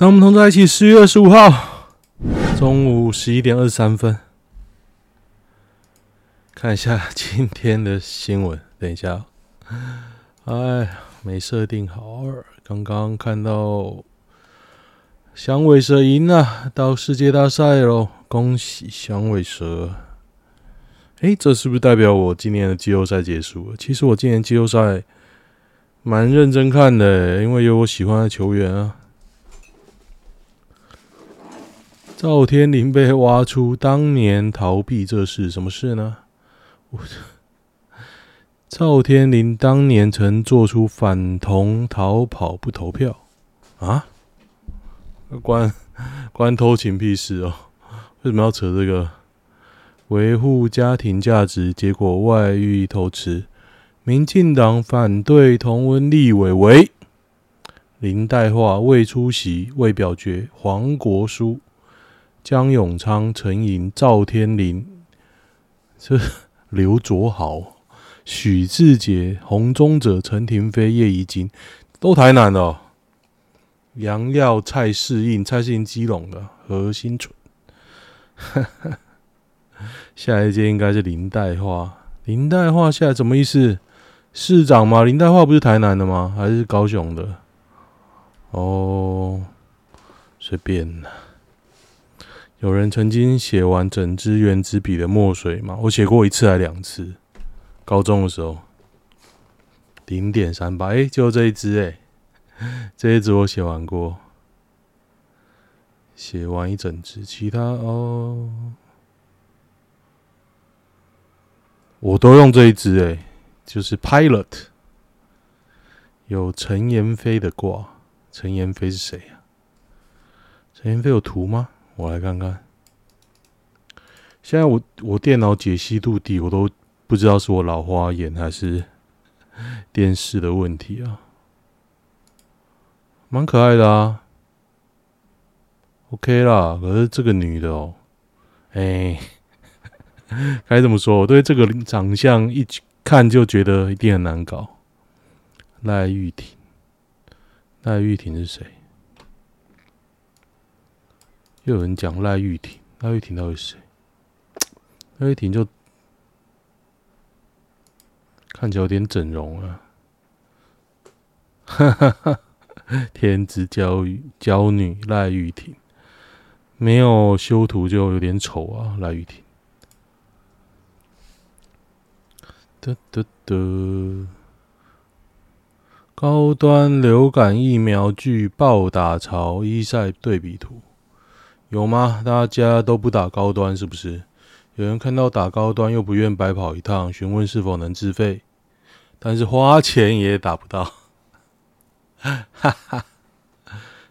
那我们同在一起，十月二十五号中午十一点二十三分，看一下今天的新闻。等一下，哎，没设定好。刚刚看到响尾蛇赢了，到世界大赛喽！恭喜响尾蛇。哎，这是不是代表我今年的季后赛结束了？其实我今年季后赛蛮认真看的，因为有我喜欢的球员啊。赵天麟被挖出当年逃避这事，什么事呢？我 赵天麟当年曾做出反同逃跑不投票啊？关关偷情屁事哦？为什么要扯这个？维护家庭价值，结果外遇偷吃。民进党反对同温立委为林岱樺未出席未表决，黄国书。江永昌、陈莹、赵天麟、这刘卓豪、许志杰、洪宗哲、陈亭妃、叶宜津，都台南的、哦。杨耀、蔡适应、蔡适应基隆的何新纯。下一届应该是林岱樺。林岱樺现在什么意思？市长吗？林岱樺不是台南的吗？还是高雄的？哦，随便。有人曾经写完整支原子笔的墨水吗？我写过一次还两次。高中的时候，零点三八，哎，就这一支哎、这一支我写完过，写完一整支，其他哦，我都用这一支哎、就是 Pilot，有陈妍霏的挂，陈妍霏是谁呀？陈妍飞有图吗？我来看看，现在我我电脑解析度低，我都不知道是我老花眼还是电视的问题啊。蛮可爱的啊，OK 啦。可是这个女的哦，哎，该怎么说？我对这个长相一看就觉得一定很难搞。赖玉婷，赖玉婷是谁？又有人讲赖玉婷，赖玉婷到底是谁？赖玉婷就看起来有点整容啊，哈哈哈！天之娇女骄女赖玉婷，没有修图就有点丑啊，赖玉婷。得得得，高端流感疫苗具暴打潮，医赛对比图。有吗？大家都不打高端是不是？有人看到打高端又不愿白跑一趟，询问是否能自费，但是花钱也打不到。哈哈，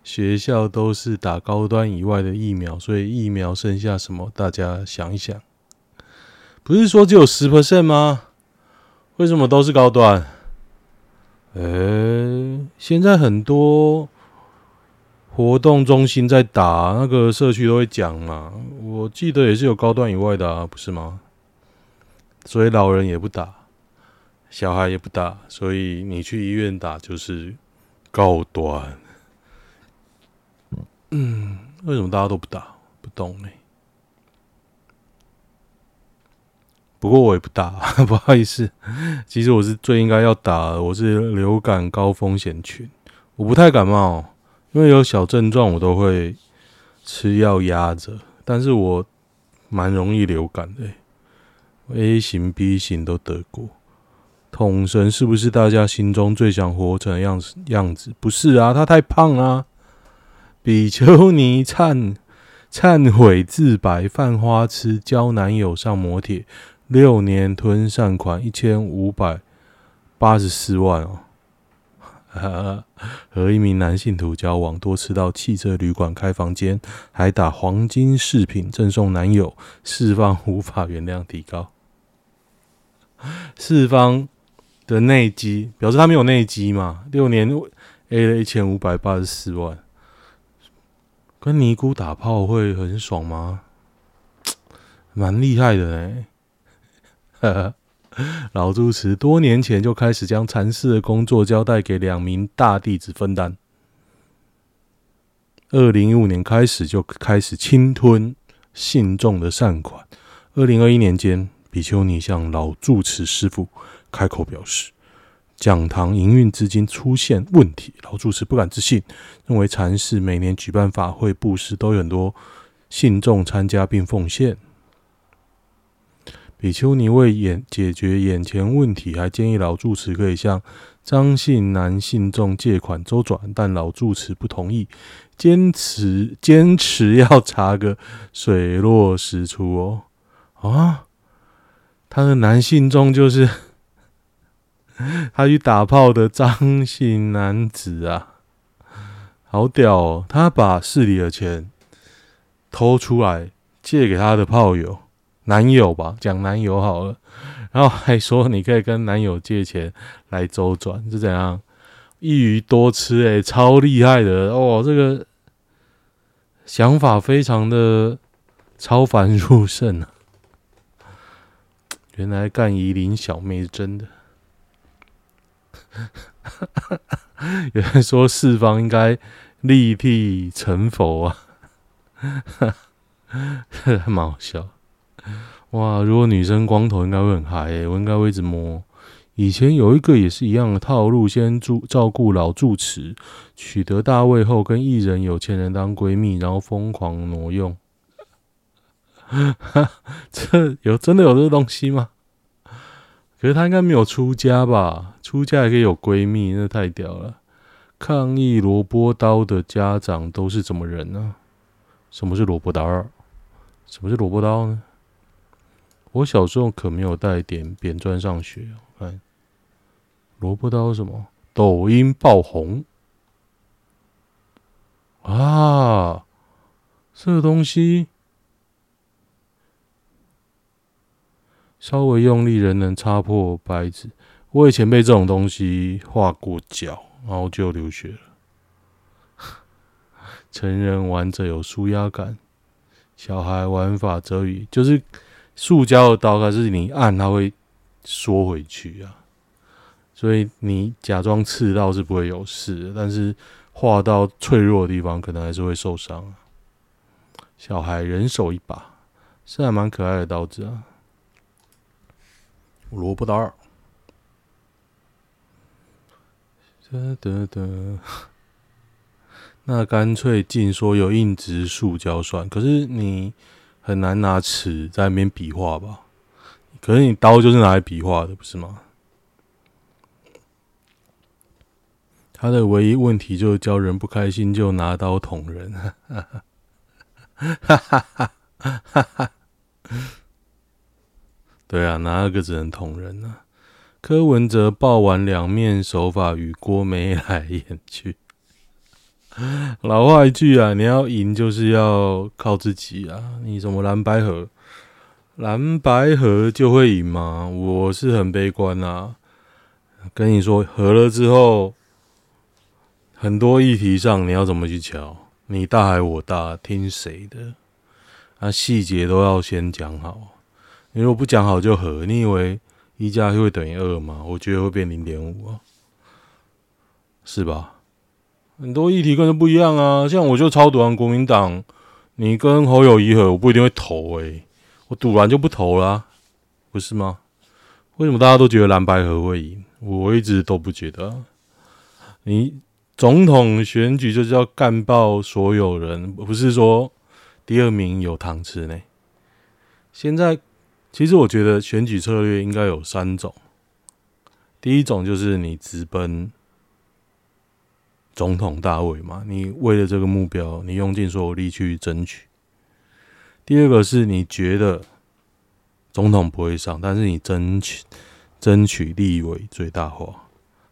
学校都是打高端以外的疫苗，所以疫苗剩下什么？大家想一想。不是说只有十 percent 吗？为什么都是高端？诶，现在很多。活动中心在打，那个社区都会讲嘛。我记得也是有高端以外的啊，不是吗？所以老人也不打，小孩也不打，所以你去医院打就是高端。嗯，为什么大家都不打？不懂呢。不过我也不打，不好意思。其实我是最应该要打的，我是流感高风险群，我不太感冒。因为有小症状，我都会吃药压着，但是我蛮容易流感的，A 型、B 型都得过。统神是不是大家心中最想活成的样子？样子不是啊，他太胖啊。比丘尼忏忏悔自白，犯花痴教男友上摩铁，六年吞善款一千五百八十四万哦。和一名男信徒交往，多次到汽车旅馆开房间，还打黄金饰品赠送男友，四方无法原谅，提高。四方的内积表示他没有内积嘛？六年 A 了一千五百八十四万，跟尼姑打炮会很爽吗？蛮厉害的呢。呵呵。老住持多年前就开始将禅师的工作交代给两名大弟子分担。二零一五年开始就开始侵吞信众的善款。二零二一年间，比丘尼向老住持师傅开口表示，讲堂营运资金出现问题。老住持不敢置信，认为禅寺每年举办法会布施都有很多信众参加并奉献。比丘尼为眼解决眼前问题，还建议老住持可以向张姓男信众借款周转，但老住持不同意，坚持坚持要查个水落石出哦。啊，他的男信众就是他去打炮的张姓男子啊，好屌哦！他把寺里的钱偷出来借给他的炮友。男友吧，讲男友好了，然后还说你可以跟男友借钱来周转，是怎样？一鱼多吃，欸，诶，超厉害的哦！这个想法非常的超凡入圣啊！原来干夷陵小妹是真的，有人说四方应该立地成佛啊，蛮好笑。哇！如果女生光头，应该会很嗨诶，我应该会一直摸。以前有一个也是一样的套路，先住照顾老住持，取得大位后，跟艺人、有钱人当闺蜜，然后疯狂挪用。这有真的有这个东西吗？可是他应该没有出家吧？出家也可以有闺蜜，那太屌了！抗议萝卜刀的家长都是怎么人呢？什么是萝卜刀？什么是萝卜刀呢？我小时候可没有带点扁砖上学。看，萝卜刀什么？抖音爆红啊！这个东西稍微用力，人能擦破白纸。我以前被这种东西画过脚，然后就流血了。成人玩着有舒压感。小孩玩法则与就是塑胶的刀，可是你按它会缩回去啊，所以你假装刺刀是不会有事的，但是划到脆弱的地方可能还是会受伤。小孩人手一把，是还蛮可爱的刀子啊，萝卜刀。哒哒哒。那干脆尽说有硬质塑胶算，可是你很难拿尺在那边比划吧？可是你刀就是拿来比划的，不是吗？他的唯一问题就是教人不开心就拿刀捅人，哈哈哈哈哈哈！对啊，哪个只能捅人呢、柯文哲爆完两面手法与郭美来演去。老话一句啊，你要赢就是要靠自己啊！你什么蓝白合，蓝白合就会赢吗？我是很悲观啊。跟你说，合了之后，很多议题上你要怎么去瞧？你大还我大，听谁的？那细节都要先讲好。你如果不讲好就合，你以为一加一会等于二吗？我觉得会变零点五啊，是吧？很多议题跟人不一样啊，像我就超赌烂国民党，你跟侯友宜合，我不一定会投诶、我赌完就不投啦、不是吗？为什么大家都觉得蓝白合会赢？我一直都不觉得、你总统选举就是要干爆所有人，不是说第二名有糖吃呢。现在其实我觉得选举策略应该有三种，第一种就是你直奔。总统大位嘛，你为了这个目标，你用尽所有力去争取。第二个是你觉得总统不会上，但是你争取争取立委最大化。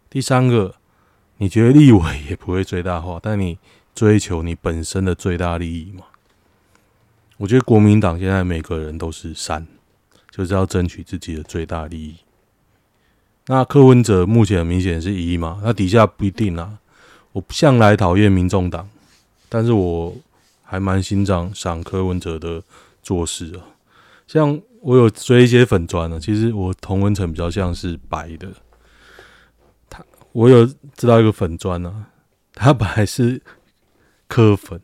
第三个，你觉得立委也不会最大化，但你追求你本身的最大利益嘛。我觉得国民党现在每个人都是三，就是要争取自己的最大利益。那柯文哲目前很明显是一嘛，那底下不一定啊。我向来讨厌民众党，但是我还蛮欣赏赏柯文哲的做事啊。像我有追一些粉砖呢，其实我同温层比较像是白的。他我有知道一个粉砖呢，他本来是柯粉。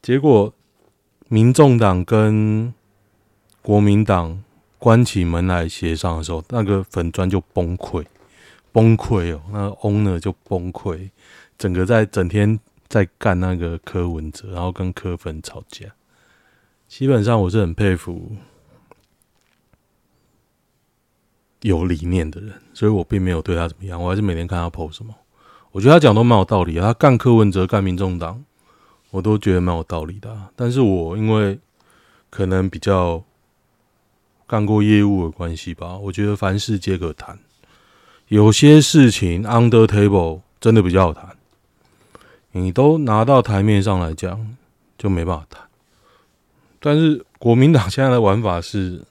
结果，民众党跟国民党关起门来协商的时候，那个粉砖就崩溃，崩溃哦，那 owner 就崩溃，整个在整天在干那个柯文哲，然后跟柯粉吵架。基本上我是很佩服有理念的人，所以我并没有对他怎么样，我还是每天看他 po 什么，我觉得他讲都蛮有道理啊，他干柯文哲干民众党。我都觉得蛮有道理的，但是我因为可能比较干过业务的关系吧，我觉得凡事皆可谈，有些事情 under table 真的比较好谈，你都拿到台面上来讲就没办法谈。但是国民党现在的玩法是，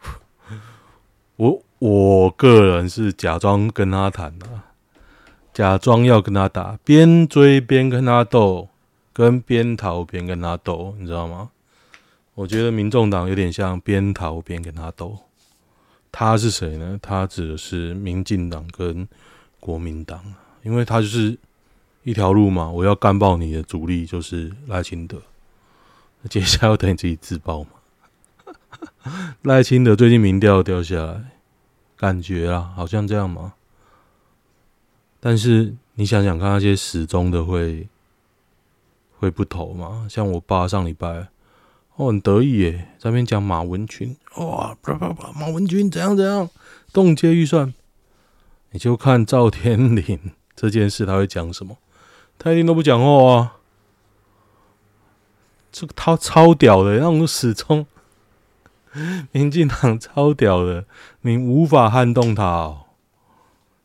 我我个人是假装跟他谈的。假装要跟他打，边追边跟他斗，跟边逃边跟他斗，你知道吗？我觉得民众党有点像边逃边跟他斗。他是谁呢？他指的是民进党跟国民党，因为他就是一条路嘛。我要干爆你的主力就是赖清德，接下来要等你自己自爆嘛。赖清德最近民调掉下来，感觉啊，好像这样嘛？但是你想想看，那些死忠的会会不投吗？像我爸上礼拜，我很得意耶，在那边讲马文君，哇，啪啪啪，马文君怎样怎样，冻结预算，你就看赵天麟 这件事他会讲什么，他一定都不讲话啊。这个他超屌的，那种死忠，民进党超屌的，你无法撼动他哦。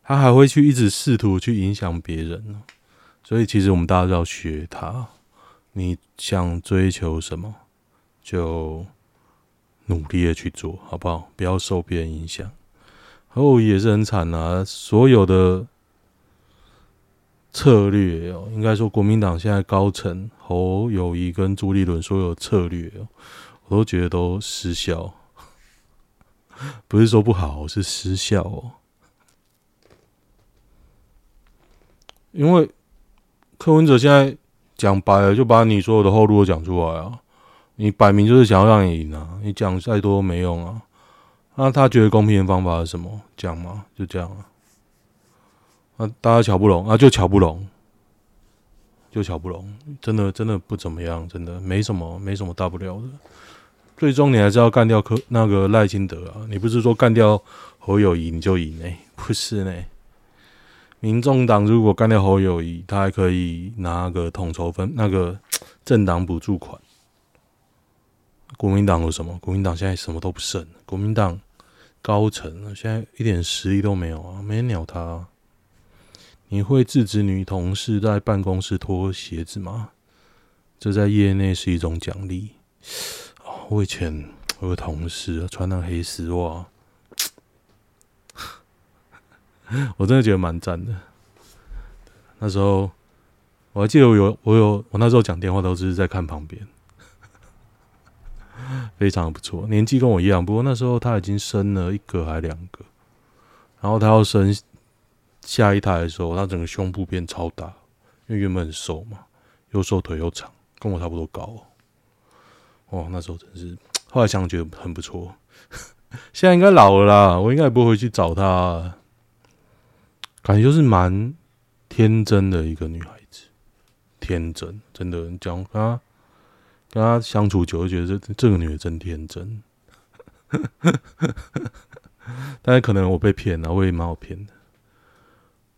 他还会去一直试图去影响别人，所以其实我们大家都要学他。你想追求什么，就努力的去做好不好？不要受别人影响。侯友谊也是很惨啊，所有的策略哦，应该说国民党现在高层侯友谊跟朱立伦所有策略哦，我都觉得都失效。不是说不好，是失效哦。因为柯文哲现在讲白了，就把你所有的后路都讲出来啊！你摆明就是想要让你赢啊！你讲再多没用啊！那他觉得公平的方法是什么？讲嘛，就这样啊！啊，大家乔不拢啊，就乔不拢，就乔不拢，真的真的不怎么样，真的没什么没什么大不了的。最终你还是要干掉柯那个赖清德啊！你不是说干掉侯友谊你就赢呢、不是呢、民众党如果干掉侯友谊，他还可以拿个统筹分那个政党补助款。国民党有什么？国民党现在什么都不剩。国民党高层现在一点实力都没有啊，没人鸟他。你会制止女同事在办公室脱鞋子吗？这在业内是一种奖励。我以前我有个同事穿那黑丝袜。我真的觉得蛮赞的。那时候我还记得我有我有我那时候讲电话都是在看旁边，非常不错。年纪跟我一样，不过那时候他已经生了一个还两个，然后他要生下一胎的时候，他整个胸部变超大，因为原本很瘦嘛，又瘦腿又长，跟我差不多高哦。哦，那时候真是，后来想觉得很不错。现在应该老了啦，我应该也不会去找他。感觉就是蛮天真的一个女孩子，天真，真的，你讲啊跟他相处久，就觉得这这个女的真天真。但是可能我被骗了，我也蛮好骗的。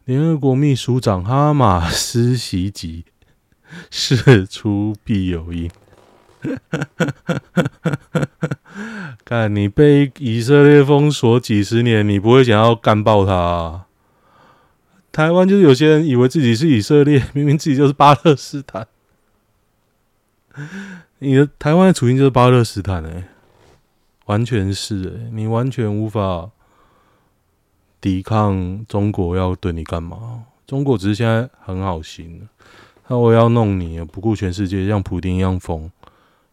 联合国秘书长哈马斯袭击，事出必有因。看你被以色列封锁几十年，你不会想要干爆他？台湾就是有些人以为自己是以色列，明明自己就是巴勒斯坦。你的台湾的处境就是巴勒斯坦哎，完全是哎，你完全无法抵抗中国要对你干嘛？中国只是现在很好心，他我要弄你，不顾全世界，像普丁一样疯。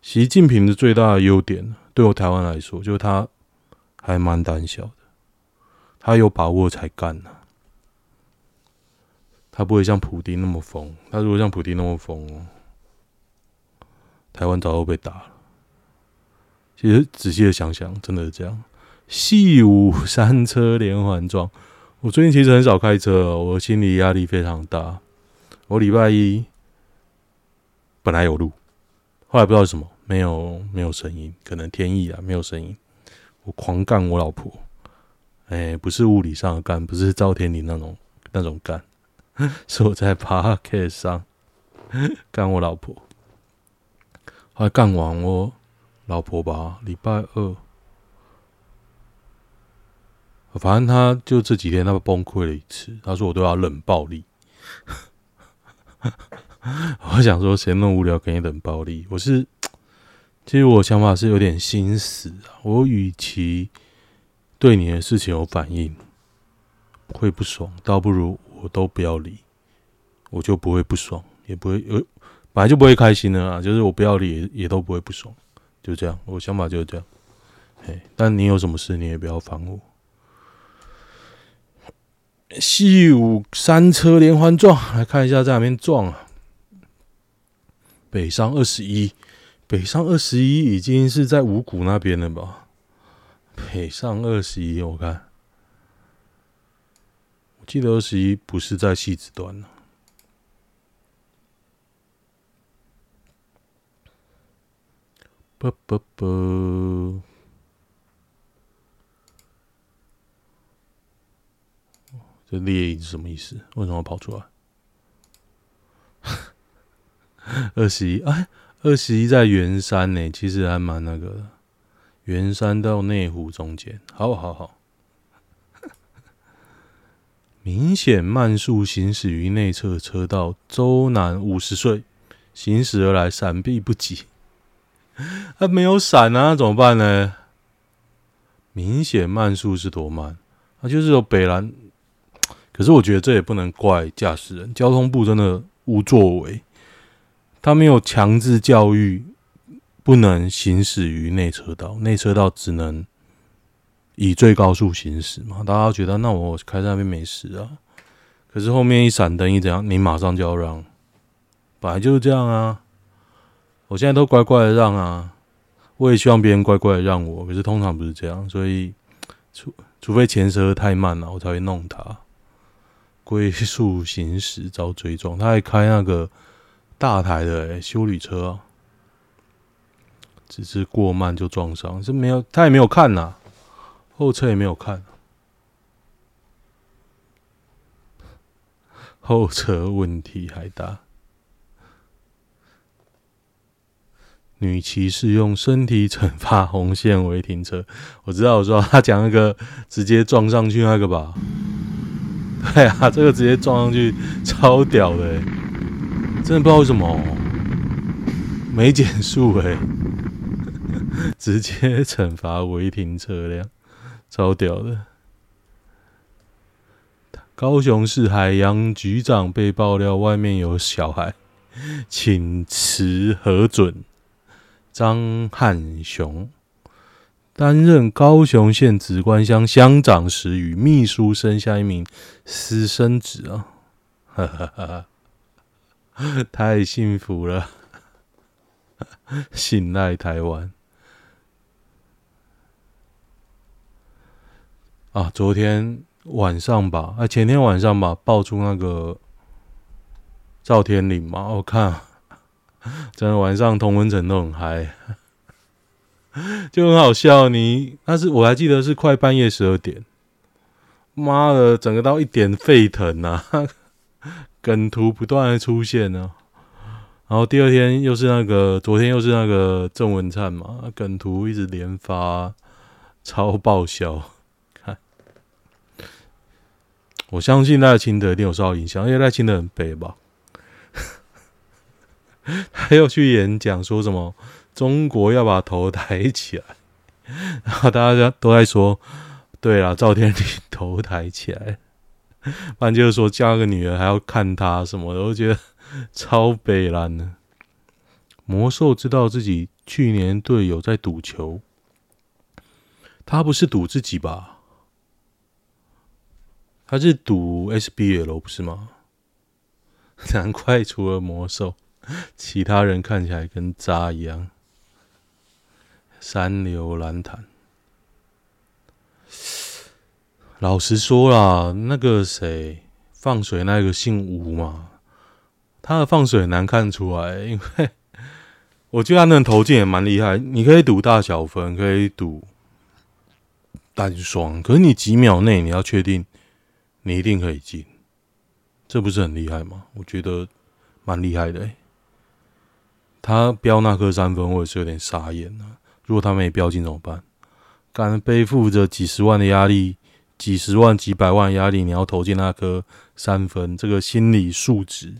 习近平的最大的优点，对我台湾来说，就是他还蛮胆小的，他有把握才干呢。他不会像普丁那么疯。他如果像普丁那么疯，台湾早就被打了。其实仔细的想想，真的是这样。细五三车连环撞。我最近其实很少开车，我心理压力非常大。我礼拜一本来有录，后来不知道什么没有没有声音，可能天意啊，没有声音。我狂干我老婆，哎、不是物理上的干，不是赵天林那种那种干。是我在 Podcast 上干我老婆，还干完我老婆吧，礼拜二，反正他就这几天他崩溃了一次，他说我对他冷暴力。我想说谁那么无聊给你冷暴力？我是其实我想法是有点心死啊，我与其对你的事情有反应，会不爽，倒不如。我都不要理，我就不会不爽，也不会有，本来就不会开心的啊。就是我不要理也，也都不会不爽，就这样。我想法就是这样。嘿，但你有什么事，你也不要烦我。西武三车连环撞，来看一下在哪边撞啊？北上二十一，北上二十一已经是在五谷那边了吧？北上二十一，我看。我记得二十一不是在戏子端呢。不不不，这列印是什么意思？为什么要跑出来？二十一哎，二十一在圆山呢，其实还蛮那个的。圆山到内湖中间，好好好。明显慢速行驶于内侧车道，周男五十岁，行驶而来，闪避不及。他 没有闪啊，怎么办呢？明显慢速是多慢？他就是有北兰。可是我觉得这也不能怪驾驶人，交通部真的无作为，他没有强制教育不能行驶于内车道，内车道只能。以最高速行驶嘛，大家觉得那我开在那边没事啊。可是后面一闪灯一怎样，你马上就要让，本来就是这样啊。我现在都乖乖的让啊，我也希望别人乖乖的让我。可是通常不是这样，所以除除非前车太慢了，我才会弄他。龟速行驶遭追撞，他还开那个大台的、欸、休旅车啊，只是过慢就撞上，是没有他也没有看呐。后车也没有看，后车问题还大。女骑士用身体惩罚红线违停车，我知道，我说他讲那个直接撞上去那个吧？对啊，这个直接撞上去超屌的，真的不知道为什么没减速哎，直接惩罚违停车辆。超屌的！高雄市海洋局长被爆料外面有小孩，请辞核准。张汉雄担任高雄县梓官乡乡长时，与秘书生下一名私生子啊！太幸福了！信赖台湾。啊，昨天晚上吧，啊，前天晚上吧，爆出那个赵天麟嘛，我看，整个晚上同温层都很嗨，就很好笑。你那是我还记得是快半夜十二点，妈的，整个到一点沸腾呐，梗图不断的出现呢。然后第二天又是那个，昨天又是那个郑文灿嘛，梗图一直连发，超爆笑。看我相信赖清德一定有受到影响，因为赖清德很北吧，他又去演讲说什么中国要把头抬起来，然后大家都在说，对啦，赵天麟 头抬起来，不然就是说嫁个女儿还要看他什么的，我觉得超北烂的。魔兽知道自己去年队友在赌球，他不是赌自己吧？他是赌 SBL 不是吗？难怪除了魔兽，其他人看起来跟渣一样。三流蓝潭。老实说啦，那个谁放水那个姓吴嘛，他的放水难看出来，因为 我觉得他那投进也蛮厉害。你可以赌大小分，可以赌单双，可是你几秒内你要确定你一定可以进，这不是很厉害吗？我觉得蛮厉害的、欸。他飙那颗三分，我也是有点傻眼了。如果他没飙进怎么办？敢背负着几十万的压力。几十万、几百万压力，你要投进那颗三分，这个心理素质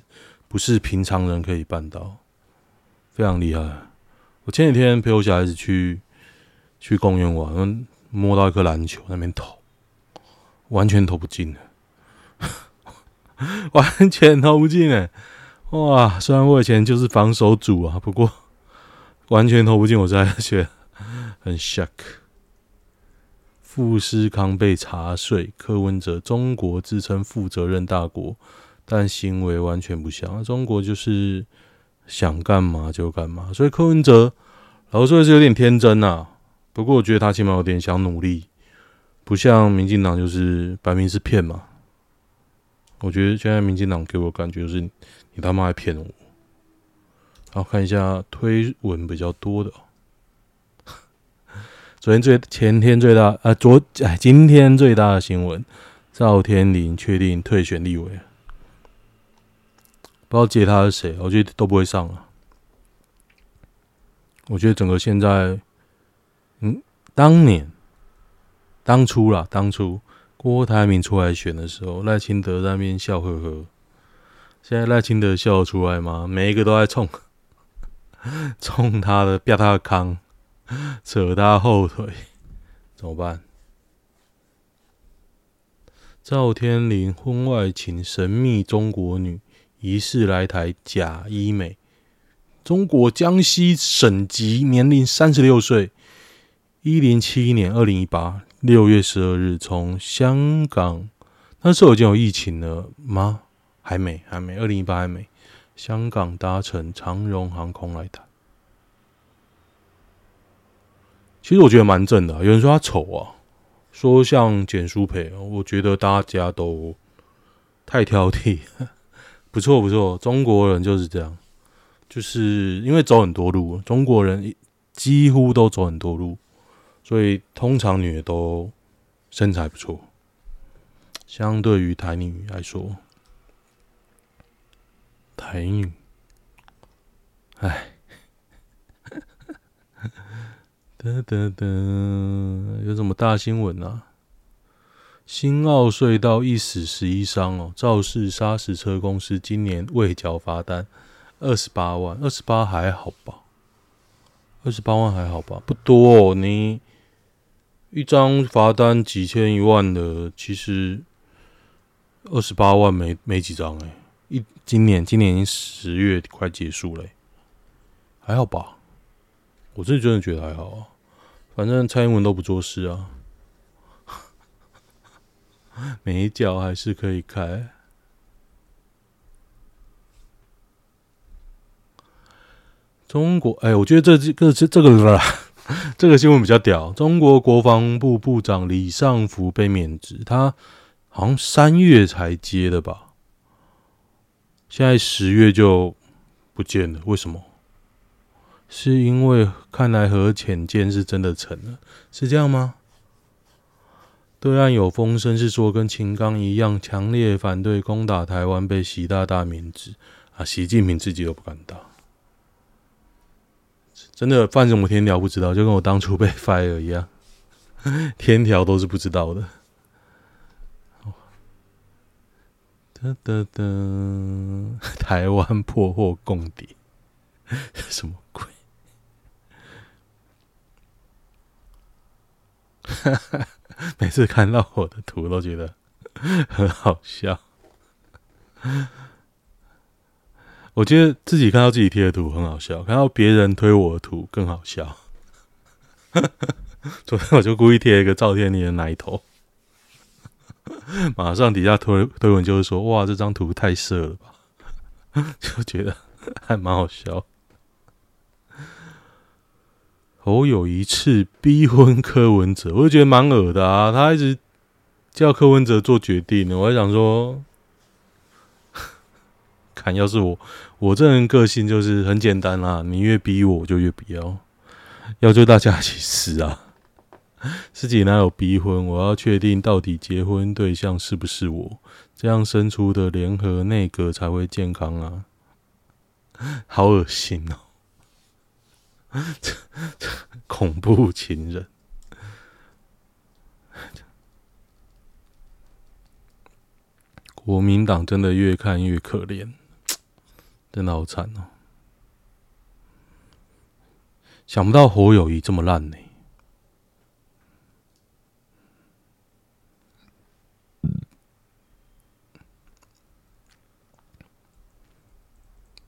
不是平常人可以办到，非常厉害。我前几天陪我小孩子去去公园玩，摸到一颗篮球，那边投，完全投不进的，完全投不进哎！哇，虽然我以前就是防守组啊，不过完全投不进，我实在觉得很 shock。富士康被查税，柯文哲中国自称负责任大国，但行为完全不像。中国就是想干嘛就干嘛，所以柯文哲老实说是有点天真呐、啊。不过我觉得他起码有点想努力，不像民进党就是摆明是骗嘛。我觉得现在民进党给我感觉就是你他妈还骗我。好，看一下推文比较多的。昨天最前天最大啊，昨哎今天最大的新闻，赵天麟确定退选立委，不知道接他是谁，我觉得都不会上了。我觉得整个现在，嗯，当年当初啦，当初郭台铭出来选的时候，赖清德在那边笑呵呵，现在赖清德笑得出来吗？每一个都在冲，冲他的，飙他的康。扯他后腿，怎么办？赵天麟婚外情，神秘中国女疑似来台假医美。中国江西省籍，年龄三十六岁，一零七一年二零一八六月十二日从香港，那时候已经有疫情了吗？还没，还没，二零一八还没。香港搭乘长荣航空来台。其实我觉得蛮正的，有人说他丑啊，说像简舒培，我觉得大家都太挑剔。不错不错，中国人就是这样，就是因为走很多路，中国人几乎都走很多路，所以通常女的都身材不错。相对于台女来说，台女，哎。得得得，有什么大新闻啊？新澳隧道一死十一伤哦，肇事砂石车公司今年未缴罚单二十八万，二十八还好吧？二十八万还好吧？不多哦，你一张罚单几千一万的，其实二十八万没没几张哎。一今年今年已经十月快结束了，还好吧？我自己真的觉得还好啊。反正蔡英文都不做事啊，每一脚还是可以开。中国，哎，我觉得这这个这这个啦，这个新闻比较屌。中国国防部部长李尚福被免职，他好像三月才接的吧？现在十月就不见了，为什么？是因为看来核潜舰是真的沉了，是这样吗？对岸有风声是说，跟秦刚一样强烈反对攻打台湾，被习大大免职啊！习近平自己都不敢打，真的犯什么天条不知道，就跟我当初被 fire 一样，天条都是不知道的。哒哒哒，台湾破获共谍，什么鬼？每次看到我的图都觉得 很好笑。我觉得自己看到自己贴的图很好笑，看到别人推我的图更好笑。昨天我就故意贴一个赵天麟的奶头，马上底下推推文就是说：“哇，这张图太色了吧！” 就觉得还蛮好笑。侯友一次逼婚柯文哲，我就觉得蛮恶的啊！他一直叫柯文哲做决定呢，我还想说，看要是我，我这人个性就是很简单啦，你越逼我，我就越不要，要就大家一起死啊！自己哪有逼婚？我要确定到底结婚对象是不是我，这样生出的联合内阁才会健康啊！好恶心哦！恐怖情人，国民党真的越看越可怜，真的好惨哦！想不到侯友谊这么烂呢。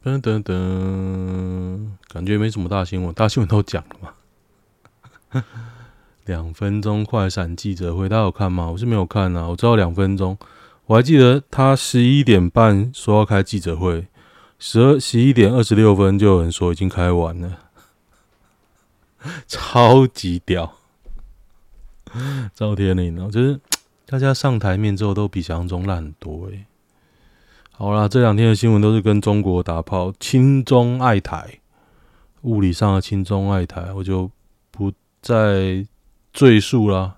噔噔噔，感觉没什么大新闻，大新闻都讲了嘛。两分钟快闪记者会，大家有看吗？我是没有看啊，我知道两分钟，我还记得他十一点半说要开记者会，十二十一点二十六分就有人说已经开完了，超级屌。赵天林哦，就是大家上台面之后都比想象中烂很多诶、好啦，这两天的新闻都是跟中国打炮，亲中爱台，物理上的亲中爱台，我就不再赘述啦。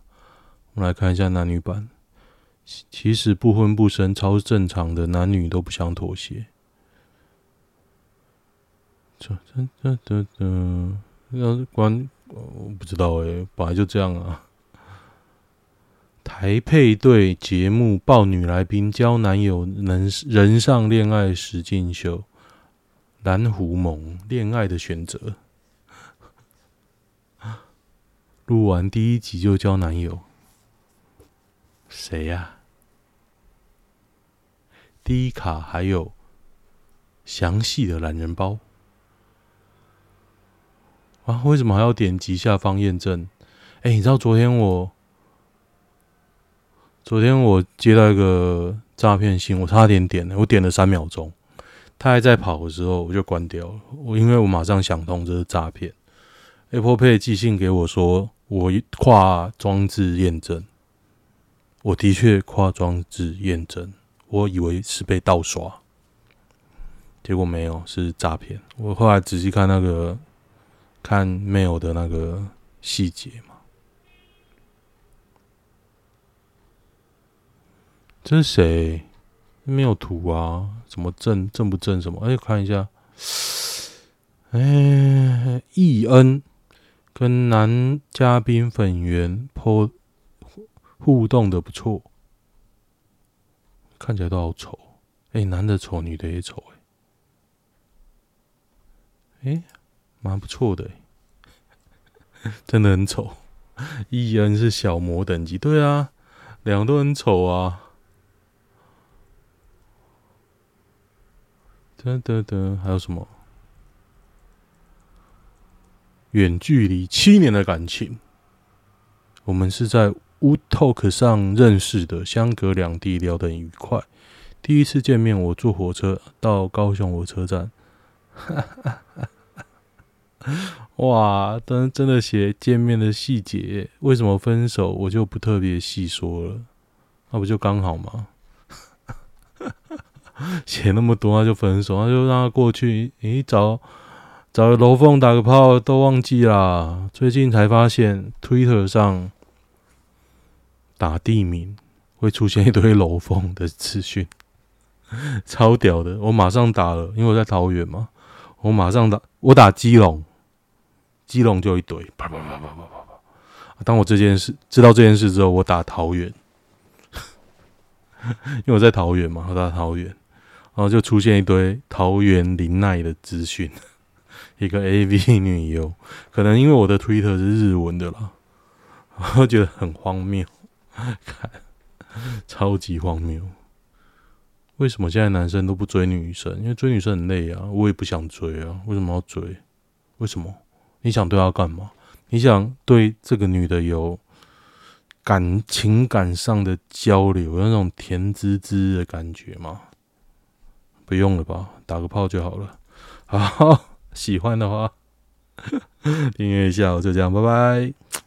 我们来看一下男女版，其实不婚不生超正常的，男女都不想妥协。这这这这这，要是关我不知道诶、本来就这样啊。台配对节目爆女来宾交男友能人上恋爱实境秀，蓝狐獴恋爱的选择，录完第一集就交男友，谁呀、啊？第一卡还有详细的懒人包啊？为什么还要点击下方验证？哎，你知道昨天我。昨天我接到一个诈骗信，我差点点了，我点了三秒钟，他还在跑的时候我就关掉了。我因为我马上想通这是诈骗，Apple Pay 寄信给我说我跨装置验证，我的确跨装置验证，我以为是被盗刷，结果没有，是诈骗。我后来仔细看那个看 mail 的那个细节。这是谁？没有图啊？什么正正不正什么？哎，看一下。哎，易恩跟男嘉宾粉圆 po 互动的不错，看起来都好丑。哎，男的丑，女的也丑。哎，哎，蛮不错的。真的很丑。易恩是小魔等级，对啊，两个都很丑啊。得得得，还有什么？远距离七年的感情，我们是在 Wootalk 上认识的，相隔两地，聊得很愉快。第一次见面，我坐火车到高雄火车站，哇，真真的写见面的细节，为什么分手，我就不特别细说了，那不就刚好吗？写那么多，他就分手，他就让他过去。诶，找找楼凤打个炮都忘记啦。最近才发现，Twitter 上打地名会出现一堆楼凤的资讯，超屌的。我马上打了，因为我在桃园嘛。我马上打，我打基隆，基隆就一堆。啪啪啪啪啪啪。当我这件事知道这件事之后，我打桃园，因为我在桃园嘛，我打桃园。然后就出现一堆桃园林奈的资讯，一个 AV 女优，可能因为我的 Twitter 是日文的啦，我觉得很荒谬，看，超级荒谬。为什么现在男生都不追女生？因为追女生很累啊，我也不想追啊。为什么要追？为什么？你想对她干嘛？你想对这个女的有感情感上的交流，那种甜滋滋的感觉吗？不用了吧，打个炮就好了。好，喜欢的话 订阅一下，我就这样，拜拜。